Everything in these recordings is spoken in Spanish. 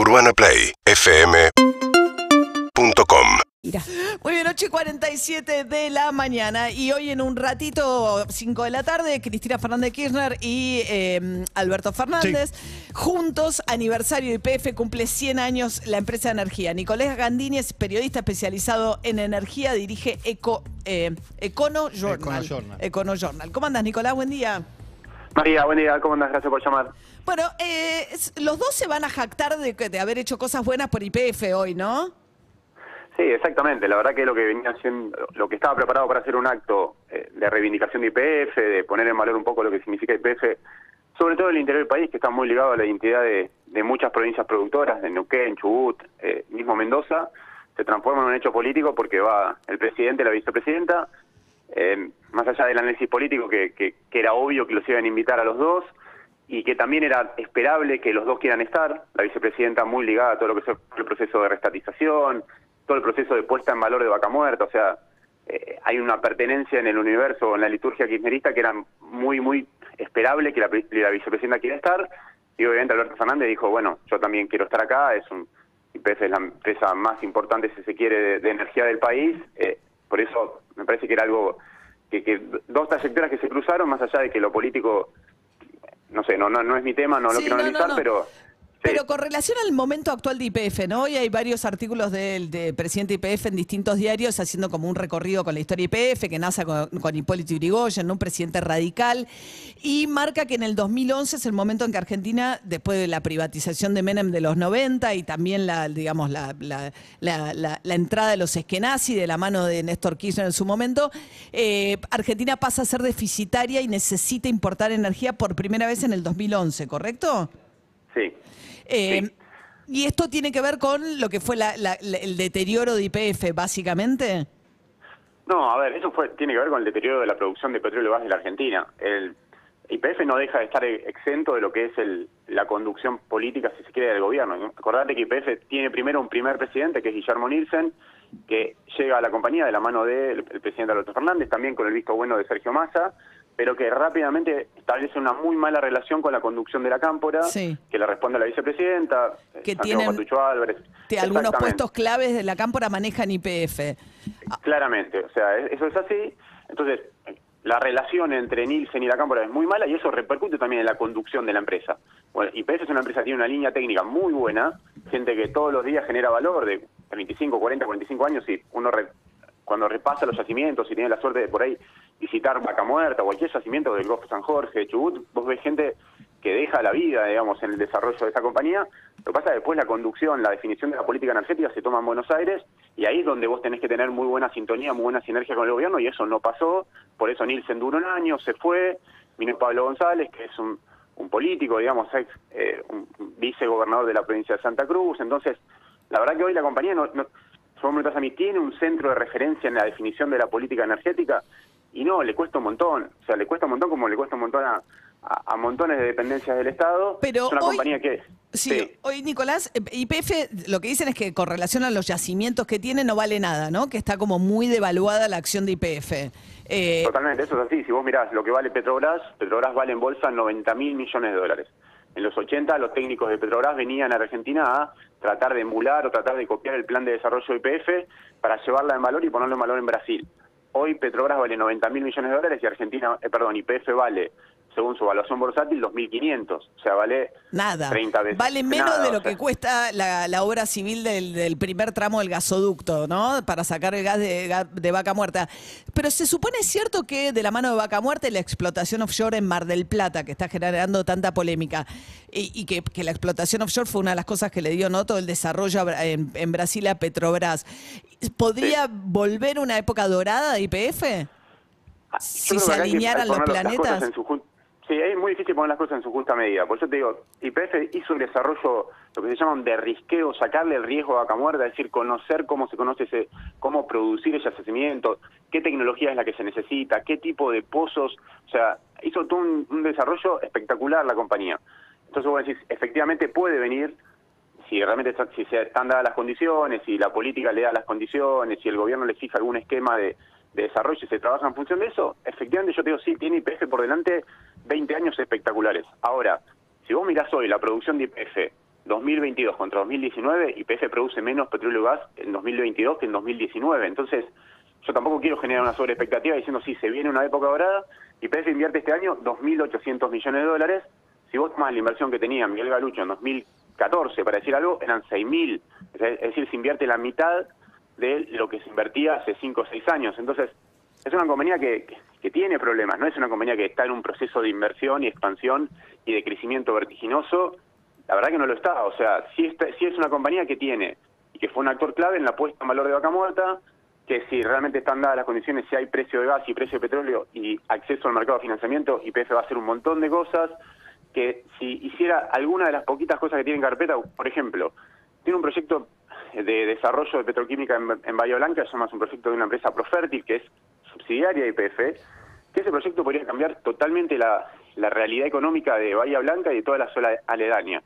UrbanaPlayFM.com Mira. Muy bien, 8 y 47 de la mañana. Y hoy en un ratito, 5 de la tarde, Cristina Fernández Kirchner y eh, Alberto Fernández, juntos, aniversario IPF, cumple 100 años la empresa de energía. Nicolás Gandini es periodista especializado en energía, dirige Eco, eh, Econo Journal. Journal. Econo Journal. ¿Cómo andas, Nicolás? Buen día. María, buen día, ¿cómo andas? Gracias por llamar. Bueno, eh, los dos se van a jactar de, de haber hecho cosas buenas por IPF hoy, ¿no? Sí, exactamente. La verdad que lo que venía haciendo, lo que estaba preparado para hacer un acto eh, de reivindicación de IPF, de poner en valor un poco lo que significa IPF, sobre todo en el interior del país, que está muy ligado a la identidad de, de muchas provincias productoras, de Neuquén, Chubut, eh, mismo Mendoza, se transforma en un hecho político porque va el presidente, la vicepresidenta, eh, más allá del análisis político, que, que- era obvio que los iban a invitar a los dos y que también era esperable que los dos quieran estar, la vicepresidenta muy ligada a todo lo que fue el proceso de restatización, todo el proceso de puesta en valor de Vaca Muerta, o sea, eh, hay una pertenencia en el universo, en la liturgia kirchnerista, que era muy, muy esperable que la, la vicepresidenta quiera estar, y obviamente Alberto Fernández dijo, bueno, yo también quiero estar acá, es un es la empresa más importante, si se quiere, de, de energía del país, eh, por eso me parece que era algo, que, que dos trayectorias que se cruzaron, más allá de que lo político, no sé, no, no, no es mi tema, no lo quiero no, analizar, no. pero... Pero con relación al momento actual de IPF, ¿no? Hoy hay varios artículos del de presidente IPF en distintos diarios haciendo como un recorrido con la historia IPF, que nace con, Hipólito Yrigoyen, ¿no? un presidente radical, y marca que en el 2011 es el momento en que Argentina, después de la privatización de Menem de los 90 y también la, digamos, la, entrada de los eskenazi de la mano de Néstor Kirchner en su momento, eh, Argentina pasa a ser deficitaria y necesita importar energía por primera vez en el 2011, ¿correcto? Sí. Eh, Sí. ¿Y esto tiene que ver con lo que fue la- la- la- el deterioro de IPF, básicamente? No, a ver, eso fue, tiene que ver con el deterioro de la producción de petróleo y gas de la Argentina. El IPF no deja de estar exento de lo que es el, la conducción política, si se quiere, del gobierno. Acordate que IPF tiene primero un primer presidente, que es Guillermo Nielsen, que llega a la compañía de la mano del el presidente Alberto Fernández, también con el visto bueno de Sergio Massa, pero que rápidamente establece una muy mala relación con la conducción de la cámpora, Sí. que le responde a la vicepresidenta, Que Santiago tienen Patucho Álvarez. Que algunos puestos claves de la cámpora manejan IPF. Claramente, o sea, e- eso es así. Entonces, la relación entre Nielsen y la Cámpora es muy mala y eso repercute también en la conducción de la empresa. Bueno, IPF es una empresa que tiene una línea técnica muy buena, gente que todos los días genera valor de 35, 40, 45 años y uno re- cuando repasa los yacimientos y tiene la suerte de por ahí visitar Vaca Muerta, cualquier yacimiento del Golfo San Jorge, Chubut, vos ves gente que deja la vida, digamos, en el desarrollo de esa compañía. Lo que pasa es que después la conducción, la definición de la política energética se toma en Buenos Aires y ahí es donde vos tenés que tener muy buena sintonía, muy buena sinergia con el gobierno y eso no pasó. Por eso Nielsen duró un año, se fue, vino Pablo González, que es un, un político, digamos, ex eh, un vicegobernador de la provincia de Santa Cruz. Entonces, la verdad que hoy la compañía, no, no, si a mí, tiene un centro de referencia en la definición de la política energética y no, le cuesta un montón. O sea, le cuesta un montón como le cuesta un montón a, a- a montones de dependencias del Estado. Pero es una hoy- compañía que... Sí, hoy Nicolás, eh, IPF lo que dicen es que con relación a los yacimientos que tiene no vale nada, ¿no? Que está como muy devaluada la acción de IPF. Eh, Totalmente, eso es así. Si vos mirás lo que vale Petrobras, Petrobras vale en bolsa 90 mil millones de dólares. En los 80 los técnicos de Petrobras venían a Argentina a tratar de emular o tratar de copiar el plan de desarrollo de IPF para llevarla en valor y ponerlo en valor en Brasil. Hoy Petrobras vale 90 mil millones de dólares y Argentina, eh, perdón, IPF vale, según su evaluación bursátil, 2.500. O sea, vale Nada. 30 veces. Vale menos Nada, de lo sea. que cuesta la, la obra civil del, del primer tramo del gasoducto, ¿no? Para sacar el gas de, vaca muerta. Pero se supone cierto que de la mano de vaca muerta y la explotación offshore en Mar del Plata, que está generando tanta polémica, y, y que, que la explotación offshore fue una de las cosas que le dio ¿no? todo el desarrollo en, en Brasil a Petrobras. ¿Podría volver una época dorada de IPF? Yo Si se alinearan los poner las cosas planetas. en su Sí, es muy difícil poner las cosas en su justa medida. Por eso te digo, IPF hizo un desarrollo, lo que se llama un de risqueo, sacarle el riesgo a vaca muerta, es decir, conocer cómo se conoce ese, cómo producir ese yacimiento, qué tecnología es la que se necesita, qué tipo de pozos, o sea, hizo todo un, un desarrollo espectacular la compañía. Entonces vos decís, efectivamente puede venir, si realmente si se están dadas las condiciones, si la política le da las condiciones, si el gobierno le fija algún esquema de, de desarrollo y se trabaja en función de eso, efectivamente yo te digo, sí, tiene IPF por delante 20 años espectaculares. Ahora, si vos mirás hoy la producción de IPF 2022 contra 2019, YPF produce menos petróleo y gas en 2022 que en 2019. Entonces, yo tampoco quiero generar una sobreexpectativa diciendo, sí, se viene una época dorada, YPF invierte este año 2.800 millones de dólares. Si vos tomás la inversión que tenía Miguel Galucho en 2014, para decir algo, eran 6.000. Es decir, se invierte la mitad de lo que se invertía hace 5 o 6 años. Entonces, es una compañía que, que tiene problemas, no es una compañía que está en un proceso de inversión y expansión y de crecimiento vertiginoso. La verdad que no lo está. O sea, sí, está, sí es una compañía que tiene y que fue un actor clave en la puesta en valor de vaca muerta, que si realmente están dadas las condiciones, si hay precio de gas y precio de petróleo y acceso al mercado de financiamiento, YPF va a hacer un montón de cosas, que si hiciera alguna de las poquitas cosas que tiene en carpeta, por ejemplo, tiene un proyecto de desarrollo de petroquímica en, Bahía Blanca, se llama un proyecto de una empresa Profértil, que es subsidiaria de IPF, que ese proyecto podría cambiar totalmente la, la realidad económica de Bahía Blanca y de toda la zona aledaña.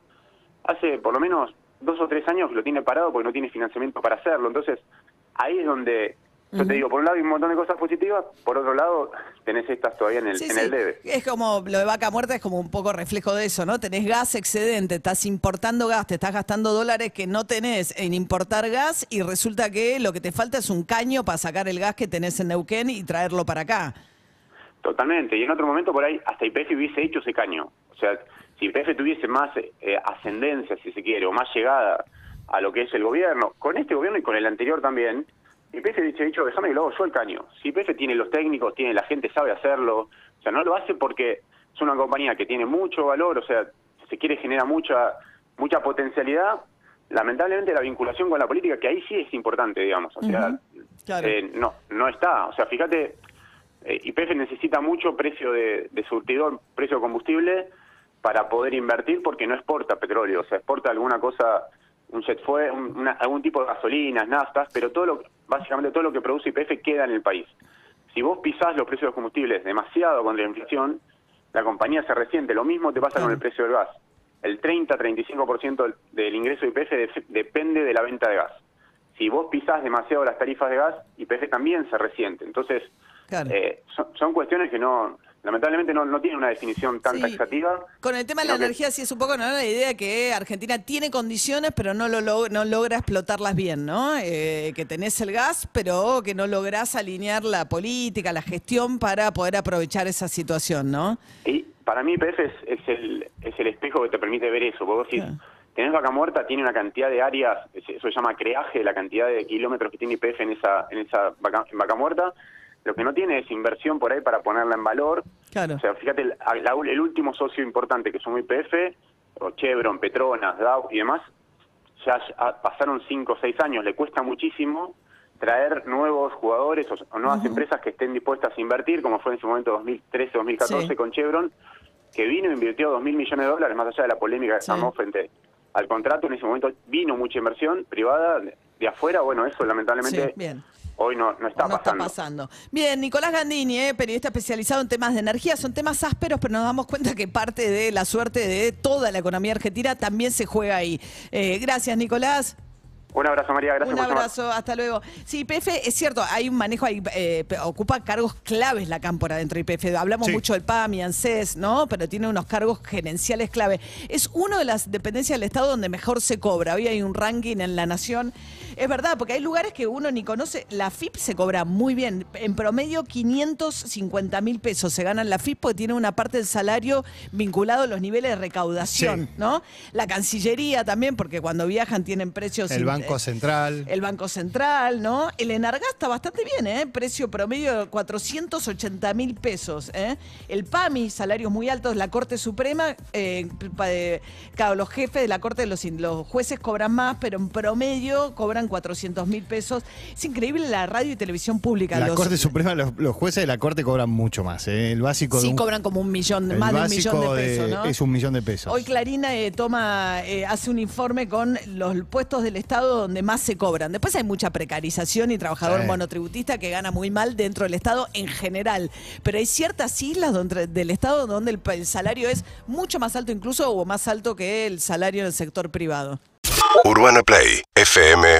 Hace por lo menos dos o tres años lo tiene parado porque no tiene financiamiento para hacerlo. Entonces, ahí es donde yo te digo, por un lado hay un montón de cosas positivas, por otro lado tenés estas todavía en el, en el debe. Es como lo de vaca muerta es como un poco reflejo de eso, ¿no? Tenés gas excedente, estás importando gas, te estás gastando dólares que no tenés en importar gas y resulta que lo que te falta es un caño para sacar el gas que tenés en Neuquén y traerlo para acá. Totalmente, y en otro momento por ahí hasta IPF hubiese hecho ese caño. O sea, si IPF tuviese más eh, ascendencia, si se quiere, o más llegada a lo que es el gobierno, con este gobierno y con el anterior también, YPF dice, dicho, déjame que lo hago yo el caño. Si YPF tiene los técnicos, tiene la gente, sabe hacerlo. O sea, no lo hace porque es una compañía que tiene mucho valor, o sea, se quiere generar mucha mucha potencialidad. Lamentablemente la vinculación con la política, que ahí sí es importante, digamos. O sea, eh, no, no está. O sea, fíjate, eh, YPF necesita mucho precio de, de surtidor, precio de combustible para poder invertir porque no exporta petróleo, o sea, exporta alguna cosa un jet fue, algún tipo de gasolinas, naftas, pero todo lo, básicamente todo lo que produce IPF queda en el país. Si vos pisás los precios de los combustibles demasiado con la inflación, la compañía se resiente. Lo mismo te pasa con el precio del gas. El 30-35% del, del, ingreso de IPF depende de la venta de gas. Si vos pisás demasiado las tarifas de gas, IPF también se resiente. Entonces, eh, son, cuestiones que no, lamentablemente no, no tiene una definición tan taxativa. Con el tema de la energía sí es un poco ¿no? la idea que Argentina tiene condiciones pero no lo no logra explotarlas bien, ¿no? Eh, que tenés el gas pero que no lográs alinear la política, la gestión para poder aprovechar esa situación, ¿no? Y para mí IPF es, es, el, es el espejo que te permite ver eso. Decís, tenés vaca muerta, tiene una cantidad de áreas, eso se llama creaje, la cantidad de kilómetros que tiene IPF en esa, en esa vaca, en vaca muerta lo que no tiene es inversión por ahí para ponerla en valor. Claro. O sea, fíjate, el, el último socio importante que son IPF, o Chevron, Petronas, Dow y demás, ya pasaron 5 o 6 años, le cuesta muchísimo traer nuevos jugadores o, nuevas empresas que estén dispuestas a invertir, como fue en su momento 2013-2014 con Chevron, que vino e invirtió 2 mil millones de dólares, más allá de la polémica que estamos frente al contrato, en ese momento vino mucha inversión privada de, afuera, bueno, eso lamentablemente... bien hoy no, no, está, pasando. Bien, Nicolás Gandini, eh, periodista especializado en temas de energía, son temas ásperos, pero nos damos cuenta que parte de la suerte de toda la economía argentina también se juega ahí. Eh, gracias, Nicolás. Un abrazo, María. Gracias Un abrazo, hasta luego. Sí, IPF, es cierto, hay un manejo, eh, ocupa cargos claves la cámpora dentro de IPF. Hablamos mucho del PAMI, ANSES, ¿no? Pero tiene unos cargos gerenciales clave. Es una de las dependencias del Estado donde mejor se cobra. Hoy hay un ranking en La Nación. Es verdad, porque hay lugares que uno ni conoce. La FIP se cobra muy bien. En promedio, 550 mil pesos se ganan la FIP porque tiene una parte del salario vinculado a los niveles de recaudación, ¿no? La Cancillería también, porque cuando viajan tienen precios. El Banco Central. El Banco Central, ¿no? El Enargá está bastante bien, ¿eh? Precio promedio de 480 mil pesos. ¿eh? El PAMI, salarios muy altos, la Corte Suprema, eh, claro, los jefes de la Corte, los, los jueces cobran más, pero en promedio cobran 400 mil pesos. Es increíble la radio y televisión pública. La Corte Suprema, los, jueces de la Corte cobran mucho más. ¿eh? El básico. Sí, cobran como un millón, más de un millón de pesos. ¿no? Es un millón de pesos. Hoy Clarina toma, hace un informe con los puestos del Estado donde más se cobran. Después hay mucha precarización y trabajador monotributista que gana muy mal dentro del Estado en general. Pero hay ciertas islas donde, del Estado donde el, salario es mucho más alto incluso o más alto que el salario en el sector privado. Urbana Play, FM.